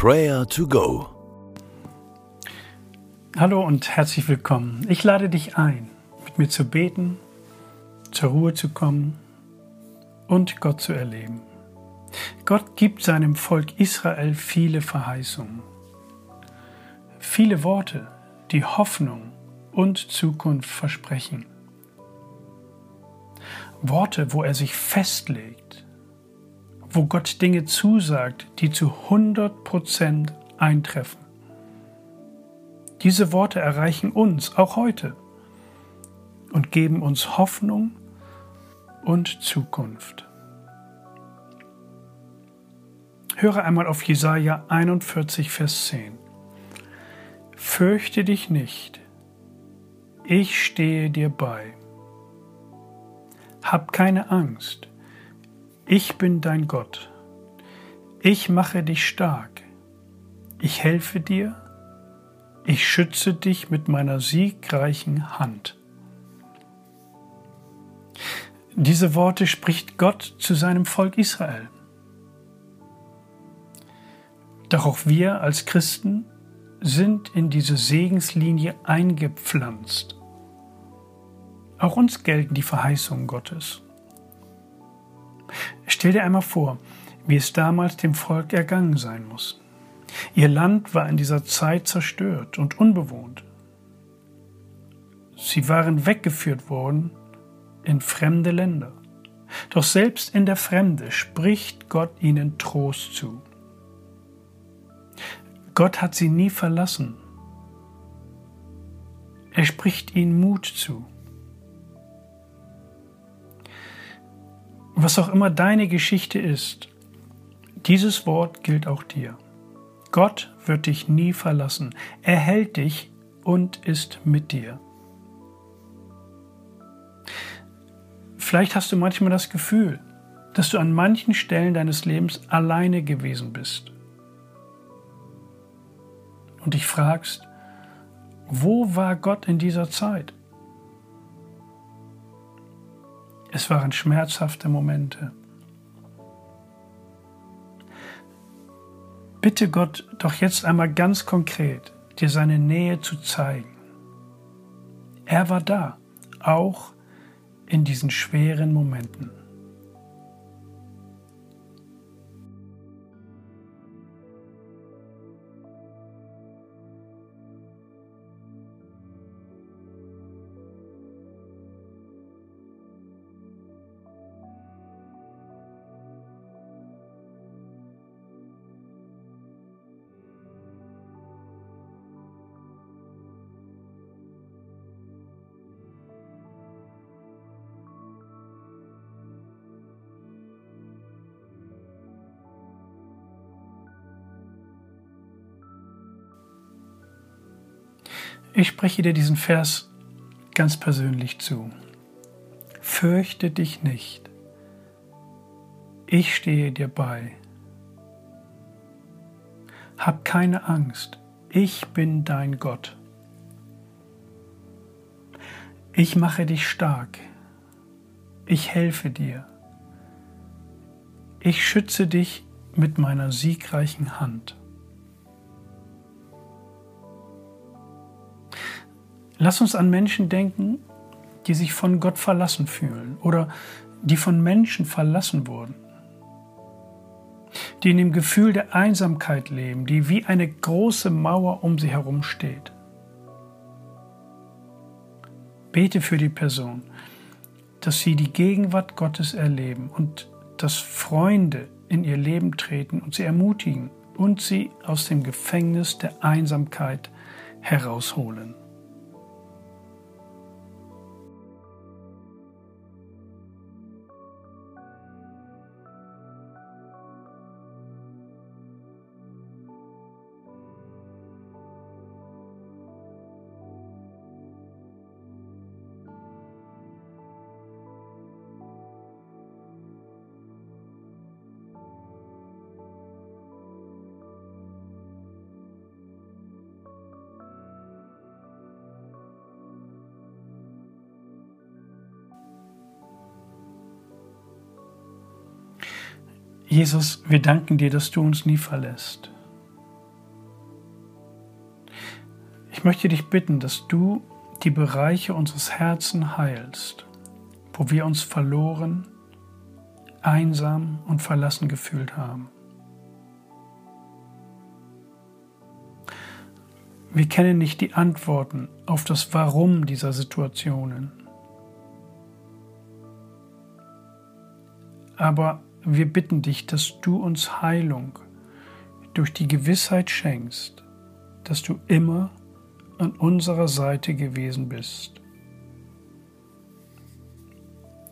Prayer to Go. Hallo und herzlich willkommen. Ich lade dich ein, mit mir zu beten, zur Ruhe zu kommen und Gott zu erleben. Gott gibt seinem Volk Israel viele Verheißungen, viele Worte, die Hoffnung und Zukunft versprechen. Worte, wo er sich festlegt, wo Gott Dinge zusagt, die zu 100% eintreffen. Diese Worte erreichen uns auch heute und geben uns Hoffnung und Zukunft. Höre einmal auf Jesaja 41, Vers 10. Fürchte dich nicht, ich stehe dir bei. Hab keine Angst, ich bin dein Gott. Ich mache dich stark. Ich helfe dir. Ich schütze dich mit meiner siegreichen Hand. Diese Worte spricht Gott zu seinem Volk Israel. Doch auch wir als Christen sind in diese Segenslinie eingepflanzt. Auch uns gelten die Verheißungen Gottes. Stell dir einmal vor, wie es damals dem Volk ergangen sein muss. Ihr Land war in dieser Zeit zerstört und unbewohnt. Sie waren weggeführt worden in fremde Länder. Doch selbst in der Fremde spricht Gott ihnen Trost zu. Gott hat sie nie verlassen. Er spricht ihnen Mut zu. Was auch immer deine Geschichte ist, dieses Wort gilt auch dir. Gott wird dich nie verlassen. Er hält dich und ist mit dir. Vielleicht hast du manchmal das Gefühl, dass du an manchen Stellen deines Lebens alleine gewesen bist. Und dich fragst, wo war Gott in dieser Zeit? Es waren schmerzhafte Momente. Bitte Gott doch jetzt einmal ganz konkret, dir seine Nähe zu zeigen. Er war da, auch in diesen schweren Momenten. Ich spreche dir diesen Vers ganz persönlich zu. Fürchte dich nicht. Ich stehe dir bei. Hab keine Angst. Ich bin dein Gott. Ich mache dich stark. Ich helfe dir. Ich schütze dich mit meiner siegreichen Hand. Lass uns an Menschen denken, die sich von Gott verlassen fühlen oder die von Menschen verlassen wurden, die in dem Gefühl der Einsamkeit leben, die wie eine große Mauer um sie herum steht. Bete für die Person, dass sie die Gegenwart Gottes erleben und dass Freunde in ihr Leben treten und sie ermutigen und sie aus dem Gefängnis der Einsamkeit herausholen. Jesus, wir danken dir, dass du uns nie verlässt. Ich möchte dich bitten, dass du die Bereiche unseres Herzens heilst, wo wir uns verloren, einsam und verlassen gefühlt haben. Wir kennen nicht die Antworten auf das Warum dieser Situationen. Aber wir bitten dich, dass du uns Heilung durch die Gewissheit schenkst, dass du immer an unserer Seite gewesen bist.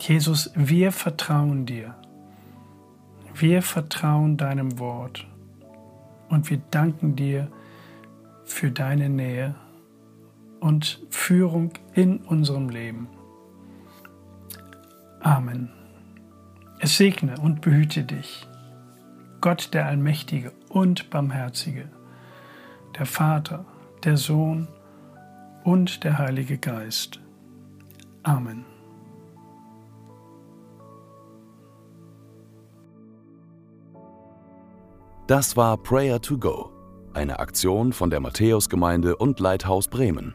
Jesus, wir vertrauen dir. Wir vertrauen deinem Wort und wir danken dir für deine Nähe und Führung in unserem Leben. Amen. Es segne und behüte dich, Gott der Allmächtige und Barmherzige, der Vater, der Sohn und der Heilige Geist. Amen. Das war Prayer to Go, eine Aktion von der Matthäusgemeinde und Leithaus Bremen.